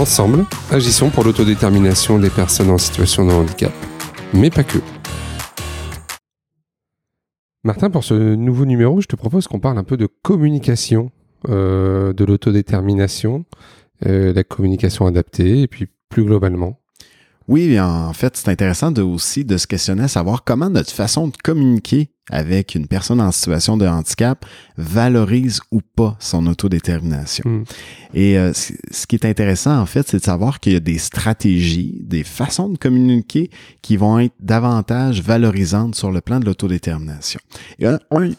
Ensemble, agissons pour l'autodétermination des personnes en situation de handicap, mais pas que. Martin, pour ce nouveau numéro, je te propose qu'on parle un peu de communication, euh, de l'autodétermination, euh, la communication adaptée, et puis plus globalement. Oui, en fait, c'est intéressant de, aussi de se questionner à savoir comment notre façon de communiquer avec une personne en situation de handicap valorise ou pas son autodétermination. Mm. Et euh, ce qui est intéressant, en fait, c'est de savoir qu'il y a des stratégies, des façons de communiquer qui vont être davantage valorisantes sur le plan de l'autodétermination. Et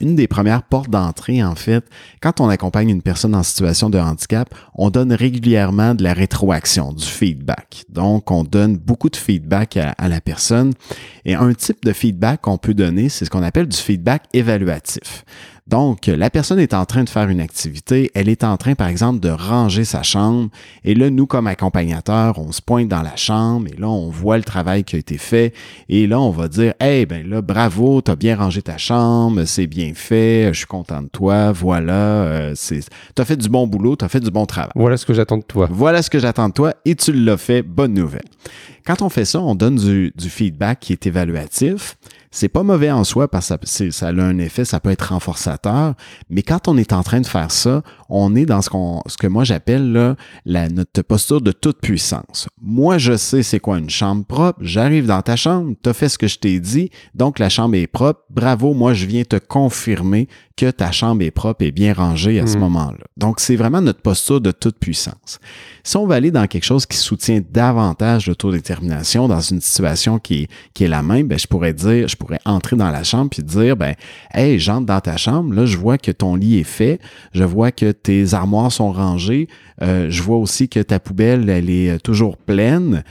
une des premières portes d'entrée, en fait, quand on accompagne une personne en situation de handicap, on donne régulièrement de la rétroaction, du feedback. Donc, on donne beaucoup de feedback à, à la personne. Et un type de feedback qu'on peut donner, c'est ce qu'on appelle du feedback évaluatif. Donc, la personne est en train de faire une activité, elle est en train, par exemple, de ranger sa chambre, et là, nous, comme accompagnateurs, on se pointe dans la chambre, et là, on voit le travail qui a été fait, et là, on va dire, hey, ben là, bravo, t'as bien rangé ta chambre, c'est bien fait, je suis content de toi, voilà, euh, c'est, t'as fait du bon boulot, t'as fait du bon travail. Voilà ce que j'attends de toi. Voilà ce que j'attends de toi, et tu l'as fait, bonne nouvelle. Quand on fait ça, on donne du, du feedback qui est évaluatif, c'est pas mauvais en soi parce que ça, a un effet, ça peut être renforçateur, mais quand on est en train de faire ça, on est dans ce, qu'on, ce que moi j'appelle là, la, notre posture de toute puissance. Moi, je sais c'est quoi une chambre propre, j'arrive dans ta chambre, tu as fait ce que je t'ai dit, donc la chambre est propre, bravo, moi je viens te confirmer que ta chambre est propre et bien rangée à ce hmm. moment-là. Donc, c'est vraiment notre posture de toute puissance. Si on va aller dans quelque chose qui soutient davantage l'autodétermination dans une situation qui est, qui est la même, ben, je pourrais dire, je pourrais entrer dans la chambre puis dire, ben, hey, j'entre dans ta chambre, là, je vois que ton lit est fait, je vois que tes armoires sont rangées, euh, je vois aussi que ta poubelle, elle est toujours pleine.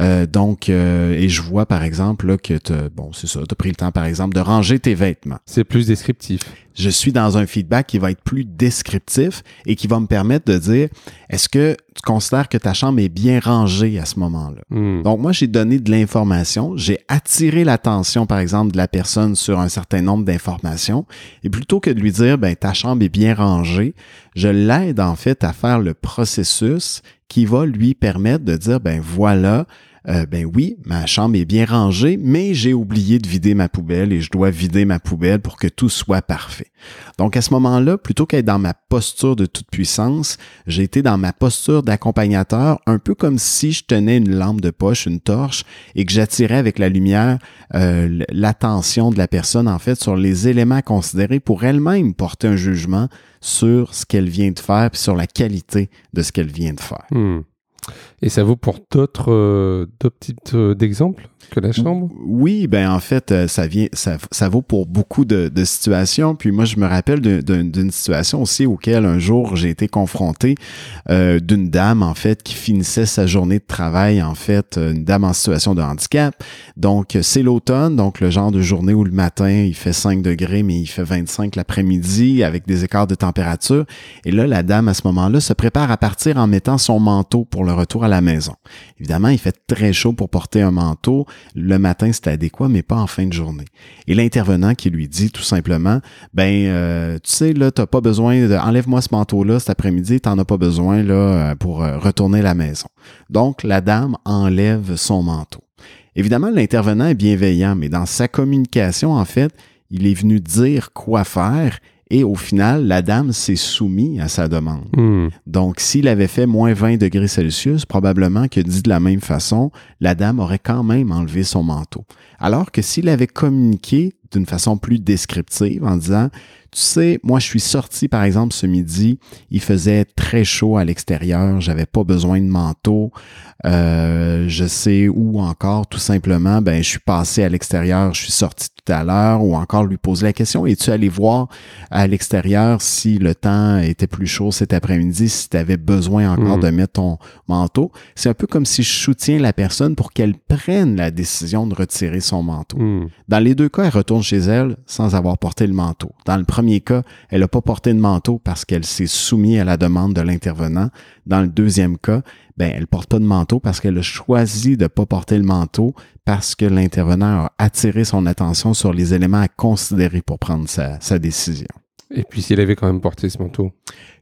Euh, donc, euh, et je vois par exemple là, que tu bon, c'est ça, tu as pris le temps par exemple de ranger tes vêtements. C'est plus descriptif. Je suis dans un feedback qui va être plus descriptif et qui va me permettre de dire est-ce que tu considères que ta chambre est bien rangée à ce moment-là? Hmm. Donc, moi, j'ai donné de l'information, j'ai attiré l'attention, par exemple, de la personne sur un certain nombre d'informations, et plutôt que de lui dire ben, ta chambre est bien rangée, je l'aide en fait à faire le processus qui va lui permettre de dire ben voilà, euh, ben oui, ma chambre est bien rangée, mais j'ai oublié de vider ma poubelle et je dois vider ma poubelle pour que tout soit parfait. Donc à ce moment-là, plutôt qu'être dans ma posture de toute puissance, j'ai été dans ma posture d'accompagnateur, un peu comme si je tenais une lampe de poche, une torche, et que j'attirais avec la lumière euh, l'attention de la personne en fait sur les éléments considérés pour elle-même porter un jugement sur ce qu'elle vient de faire puis sur la qualité de ce qu'elle vient de faire. Hmm. Et ça vaut pour d'autres euh, euh, d'exemples que la chambre? Oui, ben en fait, euh, ça vient, ça, ça vaut pour beaucoup de, de, situations. Puis moi, je me rappelle d'une situation aussi auquel un jour j'ai été confronté euh, d'une dame en fait qui finissait sa journée de travail en fait, une dame en situation de handicap. Donc c'est l'automne, donc le genre de journée où le matin il fait 5 degrés mais il fait 25 l'après-midi avec des écarts de température. Et là, la dame à ce moment-là se prépare à partir en mettant son manteau pour le retour à la maison. Évidemment, il fait très chaud pour porter un manteau. Le matin, c'est adéquat, mais pas en fin de journée. Et l'intervenant qui lui dit tout simplement, ben, euh, tu sais, là, t'as pas besoin de, enlève-moi ce manteau-là cet après-midi, t'en as pas besoin, là, euh, pour euh, retourner à la maison. Donc, la dame enlève son manteau. Évidemment, l'intervenant est bienveillant, mais dans sa communication, en fait, il est venu dire quoi faire et au final, la dame s'est soumise à sa demande. Hmm. Donc, s'il avait fait moins 20 degrés Celsius, probablement que dit de la même façon, la dame aurait quand même enlevé son manteau. Alors que s'il avait communiqué d'une façon plus descriptive en disant, tu sais, moi je suis sorti par exemple ce midi, il faisait très chaud à l'extérieur, j'avais pas besoin de manteau, euh, je sais où encore tout simplement, ben je suis passé à l'extérieur, je suis sorti tout à l'heure, ou encore lui poser la question, es-tu allé voir à l'extérieur si le temps était plus chaud cet après-midi, si tu avais besoin encore hmm. de mettre ton manteau? C'est un peu comme si je soutiens la personne pour qu'elle prenne la décision de retirer son manteau. Hmm. Dans les deux cas, elle retourne chez elle sans avoir porté le manteau. Dans le premier cas, elle n'a pas porté de manteau parce qu'elle s'est soumise à la demande de l'intervenant. Dans le deuxième cas, ben, elle porte pas de manteau parce qu'elle a choisi de pas porter le manteau parce que l'intervenant a attiré son attention sur les éléments à considérer pour prendre sa décision. Et puis s'il avait quand même porté ce manteau.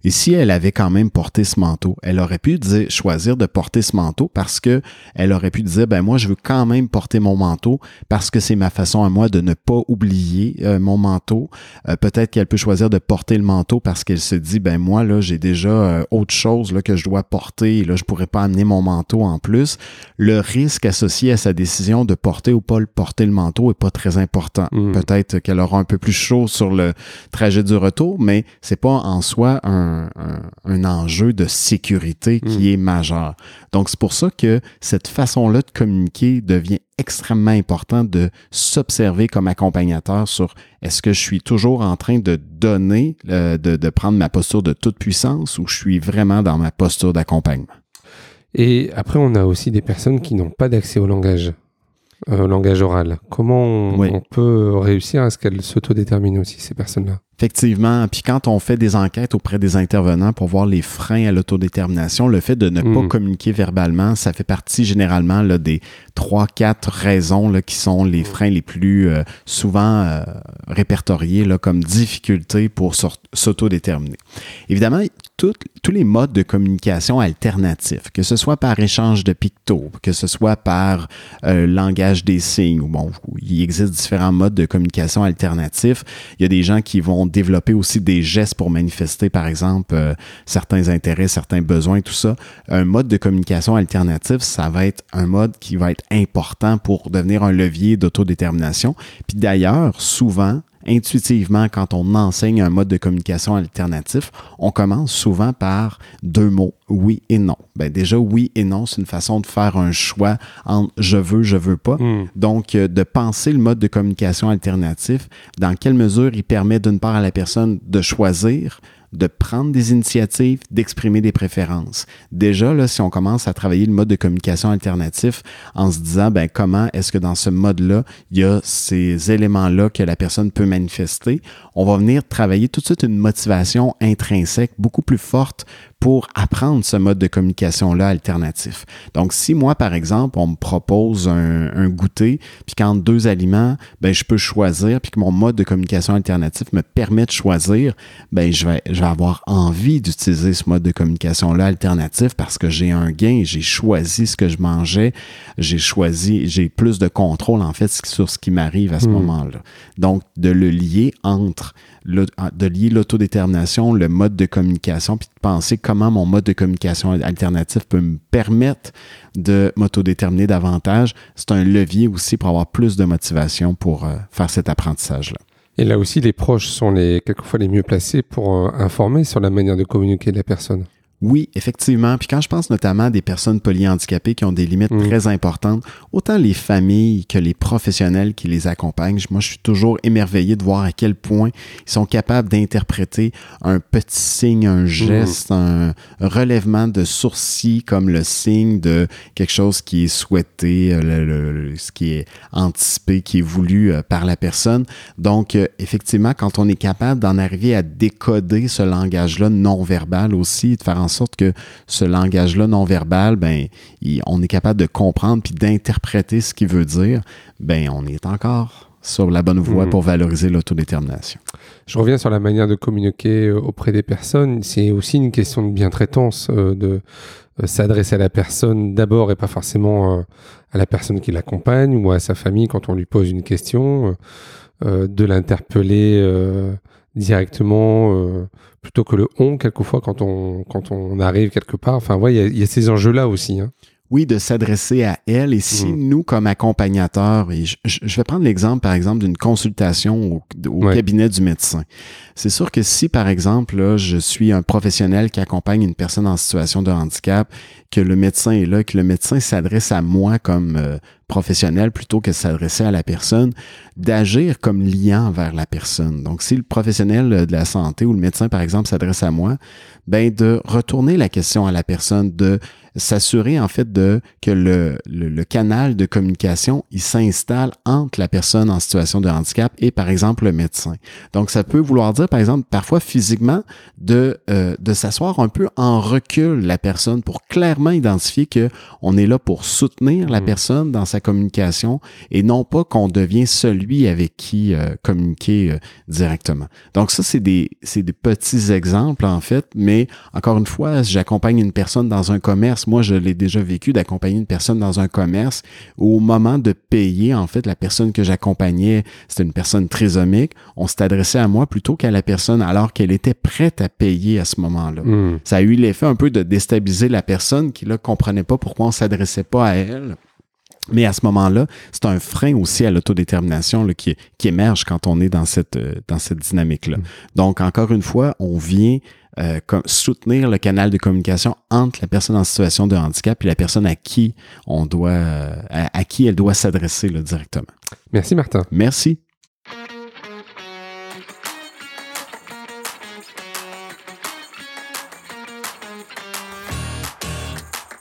Et si elle avait quand même porté ce manteau, elle aurait pu dire, choisir de porter ce manteau parce que elle aurait pu dire, ben moi je veux quand même porter mon manteau parce que c'est ma façon à moi de ne pas oublier euh, mon manteau. Euh, peut-être qu'elle peut choisir de porter le manteau parce qu'elle se dit, ben moi là j'ai déjà euh, autre chose là que je dois porter et là je pourrais pas amener mon manteau en plus. Le risque associé à sa décision de porter ou pas le porter le manteau est pas très important. Hmm. Peut-être qu'elle aura un peu plus chaud sur le trajet du retour, mais c'est pas en soi un, un, enjeu de sécurité qui hmm. est majeur. Donc, c'est pour ça que cette façon-là de communiquer devient extrêmement important de s'observer comme accompagnateur sur est-ce que je suis toujours en train de donner, euh, de, de prendre ma posture de toute puissance ou je suis vraiment dans ma posture d'accompagnement. Et après, on a aussi des personnes qui n'ont pas d'accès au langage. Euh, au langage oral. Comment on, peut réussir à ce qu'elles s'autodéterminent aussi, ces personnes-là? Effectivement. Puis quand on fait des enquêtes auprès des intervenants pour voir les freins à l'autodétermination, le fait de ne pas hmm. communiquer verbalement, ça fait partie généralement là, des trois, quatre raisons là, qui sont les freins les plus euh, souvent euh, répertoriés là, comme difficultés pour s'autodéterminer. Évidemment, tous les modes de communication alternatifs, que ce soit par échange de pictos, que ce soit par euh, langage des signes, ou bon, il existe différents modes de communication alternatifs. Il y a des gens qui vont développer aussi des gestes pour manifester, par exemple, euh, certains intérêts, certains besoins, tout ça. Un mode de communication alternatif, ça va être un mode qui va être important pour devenir un levier d'autodétermination. Puis d'ailleurs, souvent, intuitivement, quand on enseigne un mode de communication alternatif, on commence souvent par deux mots, oui et non. Ben déjà, oui et non, c'est une façon de faire un choix entre je veux, je veux pas. Hmm. Donc, euh, de penser le mode de communication alternatif, dans quelle mesure il permet d'une part à la personne de choisir, de prendre des initiatives, d'exprimer des préférences. Déjà, si on commence à travailler le mode de communication alternatif en se disant, ben, comment est-ce que dans ce mode-là, il y a ces éléments-là que la personne peut manifester, on va venir travailler tout de suite une motivation intrinsèque beaucoup plus forte pour apprendre ce mode de communication-là alternatif. Donc, si moi, par exemple, on me propose un, goûter, puis qu'entre deux aliments, ben, je peux choisir, puis que mon mode de communication alternatif me permet de choisir, ben, je vais, je vais avoir envie d'utiliser ce mode de communication-là alternatif parce que j'ai un gain, j'ai choisi ce que je mangeais, j'ai choisi, j'ai plus de contrôle, en fait, sur ce qui m'arrive à ce hmm. moment-là. Donc, de le lier entre de lier l'autodétermination, le mode de communication, puis penser comment mon mode de communication alternatif peut me permettre de m'autodéterminer davantage. C'est un levier aussi pour avoir plus de motivation pour euh, faire cet apprentissage-là. Et là aussi, les proches sont les, quelquefois les mieux placés pour euh, informer sur la manière de communiquer de la personne. Oui, effectivement. Puis quand je pense notamment à des personnes polyhandicapées qui ont des limites mm. très importantes, autant les familles que les professionnels qui les accompagnent, moi je suis toujours émerveillé de voir à quel point ils sont capables d'interpréter un petit signe, un mm. geste, un relèvement de sourcils comme le signe de quelque chose qui est souhaité, euh, ce qui est anticipé, qui est voulu euh, par la personne. Donc euh, effectivement, quand on est capable d'en arriver à décoder ce langage-là non verbal aussi, de faire en sorte que ce langage-là non verbal, ben, on est capable de comprendre puis d'interpréter ce qu'il veut dire, ben, on est encore sur la bonne voie hmm. pour valoriser l'autodétermination. Je reviens sur la manière de communiquer euh, auprès des personnes. C'est aussi une question de bientraitance, euh, de euh, s'adresser à la personne d'abord et pas forcément à la personne qui l'accompagne ou à sa famille quand on lui pose une question, de l'interpeller directement euh, plutôt que le on quelquefois quand on quand on arrive quelque part. Enfin, ouais, il y, a ces enjeux là aussi. Hein. Oui, de s'adresser à elle. Et si Mhm. nous, comme accompagnateurs, et je, vais prendre l'exemple, par exemple, d'une consultation au, au Ouais. cabinet du médecin. C'est sûr que si, par exemple, là, je suis un professionnel qui accompagne une personne en situation de handicap, que le médecin est là, que le médecin s'adresse à moi comme euh, professionnel plutôt que de s'adresser à la personne, d'agir comme liant vers la personne. Donc, si le professionnel euh, de la santé ou le médecin, par exemple, s'adresse à moi, ben de retourner la question à la personne, de s'assurer en fait de que le, le, le canal de communication il s'installe entre la personne en situation de handicap et par exemple le médecin. Donc ça peut vouloir dire par exemple parfois physiquement de euh, de s'asseoir un peu en recul la personne pour clairement identifier que on est là pour soutenir la Mhm. personne dans sa communication et non pas qu'on devient celui avec qui euh, communiquer euh, directement. Donc ça c'est des c'est des petits exemples en fait, mais encore une fois, j'accompagne une personne dans un commerce. Moi, je l'ai déjà vécu d'accompagner une personne dans un commerce. Au moment de payer, en fait, la personne que j'accompagnais, c'était une personne trisomique. On s'est adressé à moi plutôt qu'à la personne alors qu'elle était prête à payer à ce moment-là. Hmm. Ça a eu l'effet un peu de déstabiliser la personne qui ne comprenait pas pourquoi on s'adressait pas à elle. Mais à ce moment-là, c'est un frein aussi à l'autodétermination là, qui, qui émerge quand on est dans cette, euh, dans cette dynamique-là. Mm. Donc, encore une fois, on vient euh, soutenir le canal de communication entre la personne en situation de handicap et la personne à qui on doit, euh, à, à qui elle doit s'adresser là, directement. Merci Martin. Merci.